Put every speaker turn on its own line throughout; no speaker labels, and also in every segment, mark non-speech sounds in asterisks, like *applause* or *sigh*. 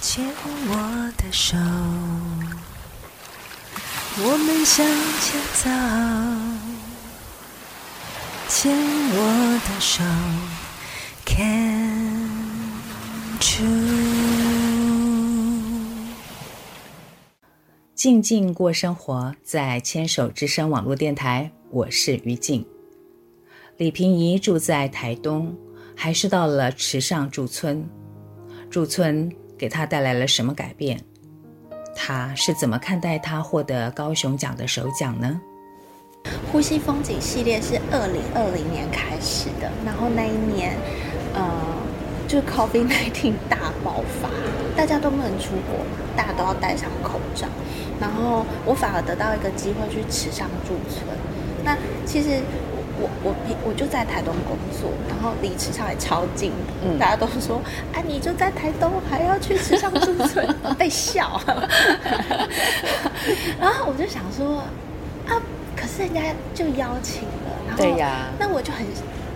牵我的手，我们向前走。牵我的手，Can choose。
静静过生活，在牵手之声网络电台，我是于静。李萍怡住在台东，还是到了池上驻村。驻村给他带来了什么改变？他是怎么看待他获得高雄奖的首奖呢？
呼吸风景系列是二零二零年开始的，然后那一年，呃。就 COVID-19 *laughs* 大爆发，大家都不能出国嘛，大家都要戴上口罩。然后我反而得到一个机会去池上驻村。那其实我我我就在台东工作，然后离池上也超近。嗯，大家都说啊，你就在台东，还要去池上驻村，*laughs* 被笑。*laughs* 然后我就想说啊，可是人家就邀请了，然后对呀，那我就很。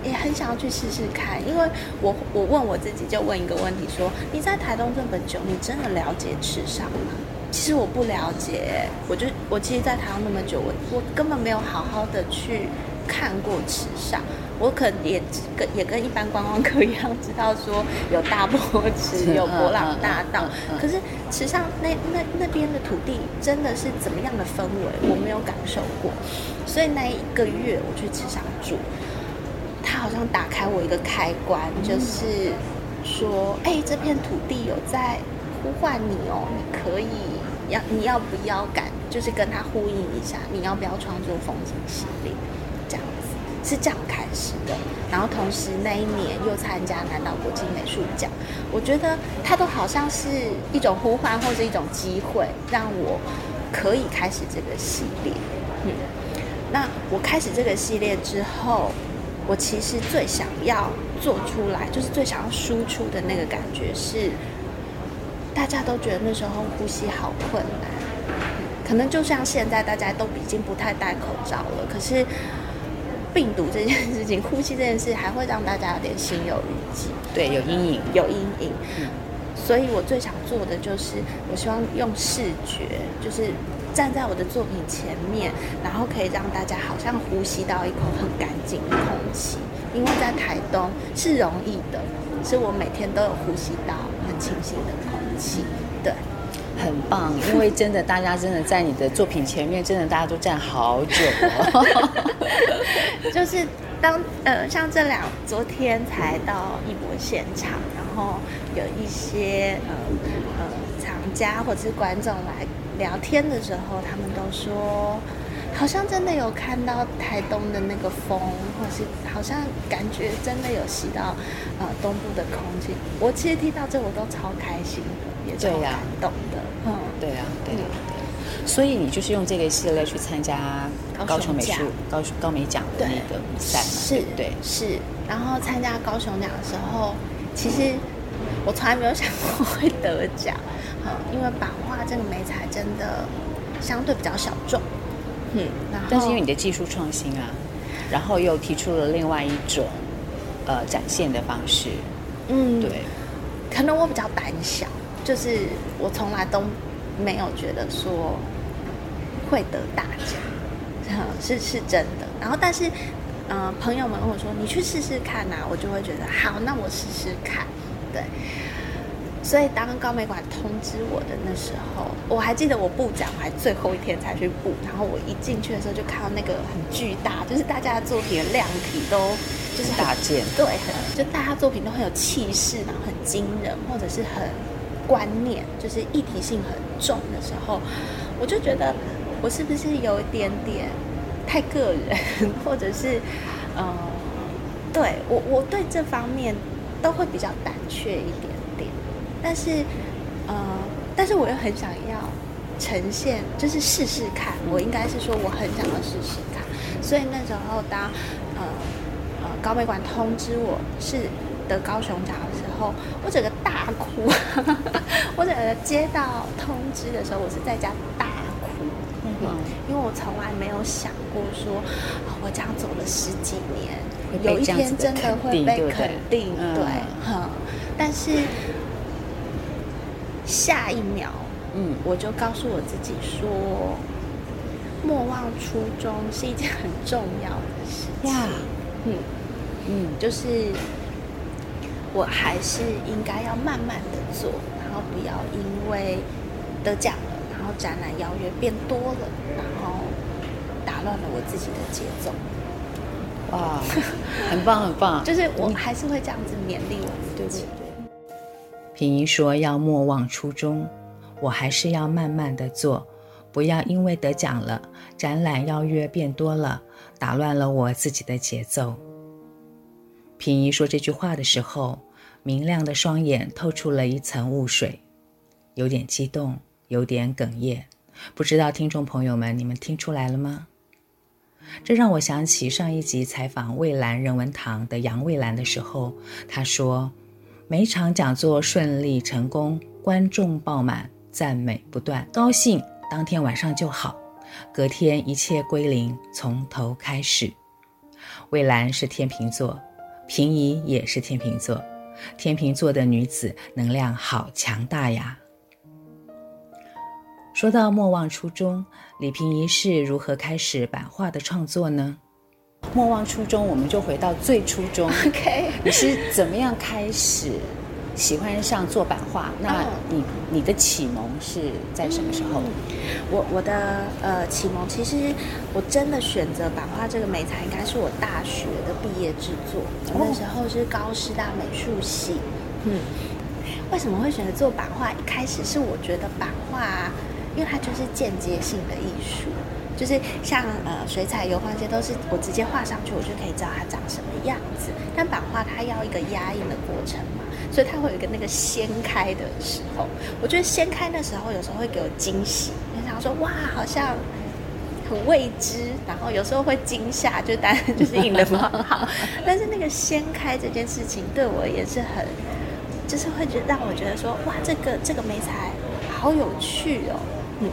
也很想要去试试看，因为我我问我自己，就问一个问题说：你在台东这么久，你真的了解池上吗？其实我不了解，我就我其实，在台东那么久，我我根本没有好好的去看过池上。我可能也跟也跟一般观光客一样，知道说有大波池，有博朗大道，可是池上那那那边的土地真的是怎么样的氛围，我没有感受过。所以那一个月我去池上住。他好像打开我一个开关，就是说，哎、欸，这片土地有在呼唤你哦，你可以要你要不要敢，就是跟他呼应一下，你要不要创作风景系列，是这样开始的。然后同时那一年又参加南岛国际美术奖，我觉得它都好像是一种呼唤或者一种机会，让我可以开始这个系列。嗯，那我开始这个系列之后。我其实最想要做出来，就是最想要输出的那个感觉是，大家都觉得那时候呼吸好困难，可能就像现在大家都已经不太戴口罩了，可是病毒这件事情，*laughs* 呼吸这件事还会让大家有点心有余悸，
对，有阴影，
有阴影。嗯，所以我最想做的就是，我希望用视觉，就是。站在我的作品前面，然后可以让大家好像呼吸到一口很干净的空气，因为在台东是容易的，是我每天都有呼吸到很清新的空气，对，
很棒。因为真的，大家真的在你的作品前面，真的大家都站好久哦。*laughs*
就是当呃，像这两昨天才到艺博现场，然后有一些呃呃藏家或者是观众来。聊天的时候，他们都说，好像真的有看到台东的那个风，或是好像感觉真的有吸到呃东部的空气。我其实听到这，我都超开心，也超感动的。嗯，
对呀，对呀，对。所以你就是用这个系列去参加高雄美术高雄高美奖的那个比赛嘛？
是，对，是。然后参加高雄奖的时候，其实我从来没有想过会得奖。因为版画这个美材真的相对比较小众，嗯，
但是因为你的技术创新啊，然后又提出了另外一种呃展现的方式，嗯，对，
可能我比较胆小，就是我从来都没有觉得说会得大奖，是是真的。然后但是嗯、朋友们跟我说你去试试看呐，我就会觉得好，那我试试看，对。所以当高美馆通知我的那时候，我还记得我布展，我还最后一天才去布。然后我一进去的时候，就看到那个很巨大，就是大家的作品的量体都就是
大件，
对，就大家作品都很有气势，然后很惊人，或者是很观念，就是议题性很重的时候，我就觉得我是不是有一点点太个人，或者是 *laughs* 呃，对我我对这方面都会比较胆怯一点点。但是，呃，但是我又很想要呈现，就是试试看。我应该是说，我很想要试试看。所以那时候，当呃呃高美馆通知我是得高雄奖的时候，我整个大哭。*laughs* 我整个接到通知的时候，我是在家大哭。嗯哼，因为我从来没有想过说，我这样走了十几年，有一天真的会被肯定。对，对，嗯，但是。下一秒，嗯，我就告诉我自己说，莫忘初衷是一件很重要的事情。嗯嗯，就是我还是应该要慢慢的做，然后不要因为得奖了，然后展览邀约变多了，然后打乱了我自己的节奏。
哇，很棒很棒！*laughs*
就是我还是会这样子勉励我自己。
对对对。平姨说要莫忘初衷，我还是要慢慢的做，不要因为得奖了，展览邀约变多了，打乱了我自己的节奏。平姨说这句话的时候，明亮的双眼透出了一层雾水，有点激动，有点哽咽。不知道听众朋友们，你们听出来了吗？这让我想起上一集采访蔚蓝人文堂的杨蔚蓝的时候，他说：“每场讲座顺利成功，观众爆满，赞美不断，高兴当天晚上就好，隔天一切归零，从头开始。”蔚蓝是天秤座，平怡也是天秤座，天秤座的女子能量好强大呀。说到莫忘初衷，李平怡是如何开始版画的创作呢？莫忘初衷，我们就回到最初衷。*laughs*
OK，
你是怎么样开始喜欢上做版画？那你你的启蒙是在什么时候？
嗯、我我的呃启蒙，其实我真的选择版画这个美材，应该是我大学的毕业制作。哦、那时候是高师大美术系。嗯，为什么会选择做版画？一开始是我觉得版画。因为它就是间接性的艺术，就是像呃水彩、油画这些都是我直接画上去，我就可以知道它长什么样子。但版画它要一个压印的过程嘛，所以它会有一个那个掀开的时候。我觉得掀开那时候有时候会给我惊喜，就想说哇，好像很未知，然后有时候会惊吓，就当然就是印的不好。*laughs* 但是那个掀开这件事情对我也是很，就是会觉得让我觉得说哇，这个这个媒材好有趣哦。嗯，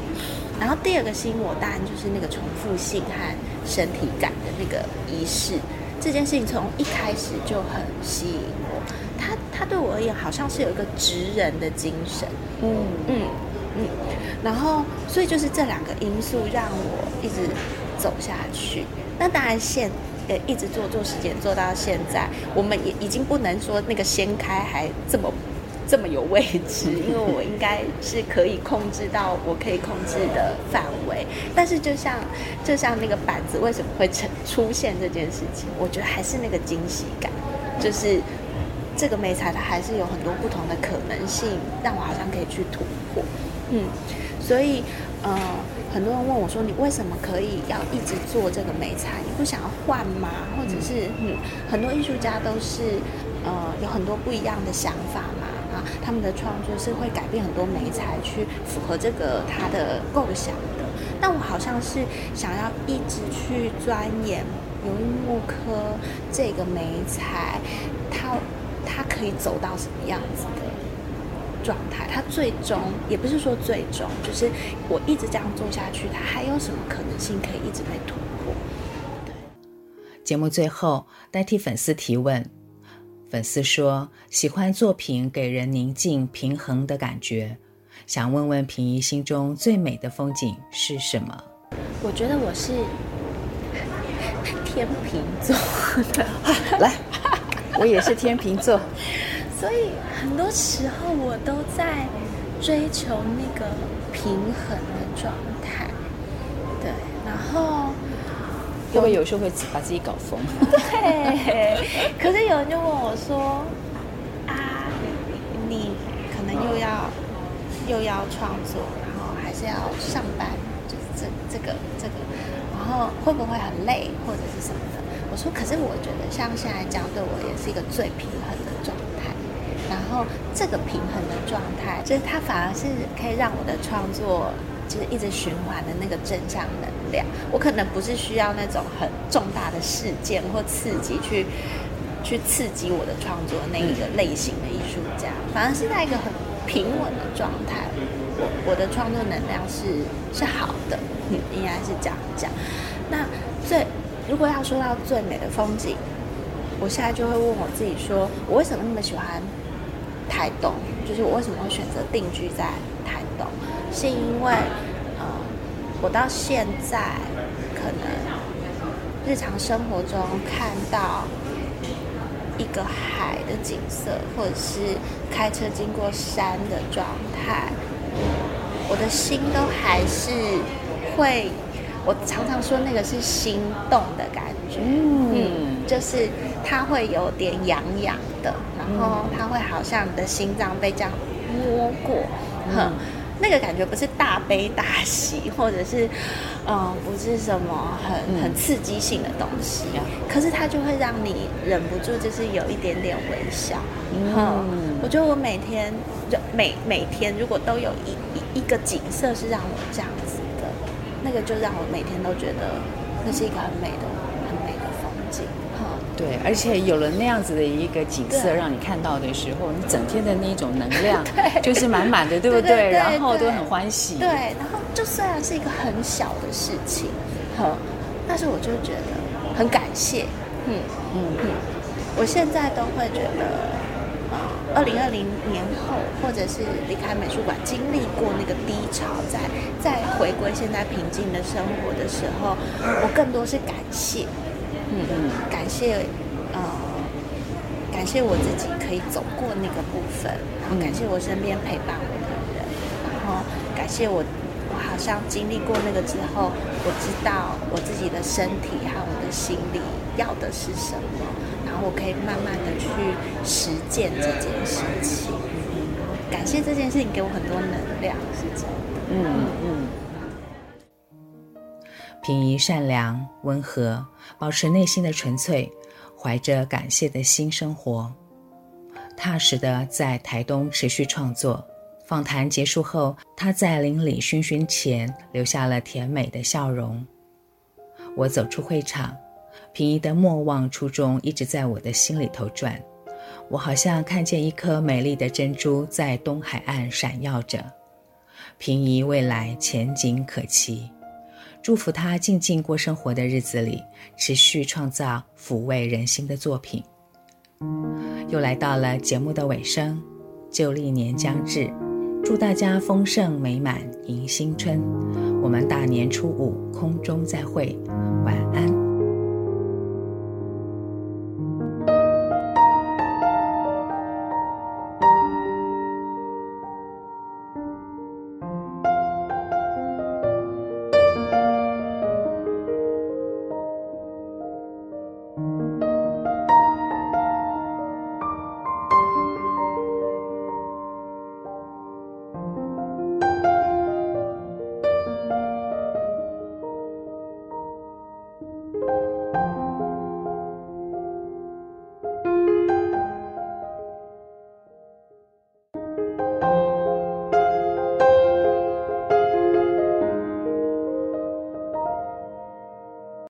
然后第二个吸引我当然就是那个重复性和身体感的那个仪式，这件事情从一开始就很吸引我。他他对我而言好像是有一个职人的精神，嗯嗯嗯，然后所以就是这两个因素让我一直走下去。那当然现呃一直做做时间做到现在，我们也已经不能说那个掀开还这么。这么有位置，*laughs* 因为我应该是可以控制到我可以控制的范围。但是就像就像那个板子为什么会成出现这件事情，我觉得还是那个惊喜感，就是这个美材它还是有很多不同的可能性，让我好像可以去突破。嗯，所以呃，很多人问我说，你为什么可以要一直做这个美材？你不想要换吗？或者是嗯，很多艺术家都是呃有很多不一样的想法嘛。啊他们的创作是会改变很多美材去符合这个他的构想的。但我好像是想要一直去钻研油印木科这个美材，它它可以走到什么样子的状态？它最终也不是说最终，就是我一直这样做下去，它还有什么可能性可以一直被突破？对。
节目最后代替粉丝提问。粉丝说喜欢作品给人宁静平衡的感觉，想问问平怡心中最美的风景是什么？
我觉得我是天秤座的，*laughs*
来，我也是天秤座，*laughs*
所以很多时候我都在追求那个平衡的状态，对，然后。
会不会有时候会把自己搞疯？*laughs* *laughs*
对，可是有人就问我说：“啊，你可能又要又要创作，然后还是要上班，就是这这个这个，然后会不会很累或者是什么的？”我说：“可是我觉得像现在这样对我也是一个最平衡的状态。然后这个平衡的状态，就是它反而是可以让我的创作。”就是一直循环的那个正向能量，我可能不是需要那种很重大的事件或刺激去去刺激我的创作那一个类型的艺术家，反而是在一个很平稳的状态，我我的创作能量是是好的，嗯，应该是这样讲。那最如果要说到最美的风景，我现在就会问我自己说，我为什么那么喜欢台东，就是我为什么会选择定居在台东，是因为呃，我到现在可能日常生活中看到一个海的景色，或者是开车经过山的状态，我的心都还是会。我常常说那个是心动的感觉，嗯，嗯，就是它会有点痒痒的，然后它会好像你的心脏被这样摸过，哼、嗯，那个感觉不是大悲大喜，或者是，嗯，不是什么很很刺激性的东西，嗯，可是它就会让你忍不住就是有一点点微笑，嗯，我觉得我每天就每每天如果都有一一一个景色是让我这样子。那个就让我每天都觉得那是一个很美的、很美的风景。哈，
对，而且有了那样子的一个景色让你看到的时候，你整天的那种能量 *laughs* 就是满满的，对不对？对对对对，然后都很欢喜。
对，然后就虽然是一个很小的事情，哈，但是我就觉得很感谢。嗯嗯嗯，我现在都会觉得。二零二零年后，或者是离开美术馆，经历过那个低潮，在在回归现在平静的生活的时候，我更多是感谢，嗯嗯，感谢，呃，感谢我自己可以走过那个部分，然后感谢我身边陪伴我的人，然后感谢我，我好像经历过那个之后，我知道我自己的身体和我的心理要的是什么。我可以慢慢的去实践这件事情，感谢这件事情给我很多能量，是真的。嗯嗯。
平宜善良、温和，保持内心的纯粹，怀着感谢的心生活，踏实的在台东持续创作。访谈结束后，他在邻里熏熏前留下了甜美的笑容。我走出会场。平移的莫忘初衷一直在我的心里头转，我好像看见一颗美丽的珍珠在东海岸闪耀着。平移未来前景可期，祝福他静静过生活的日子里，持续创造抚慰人心的作品。又来到了节目的尾声，旧历年将至，祝大家丰盛美满迎新春。我们大年初五空中再会，晚安。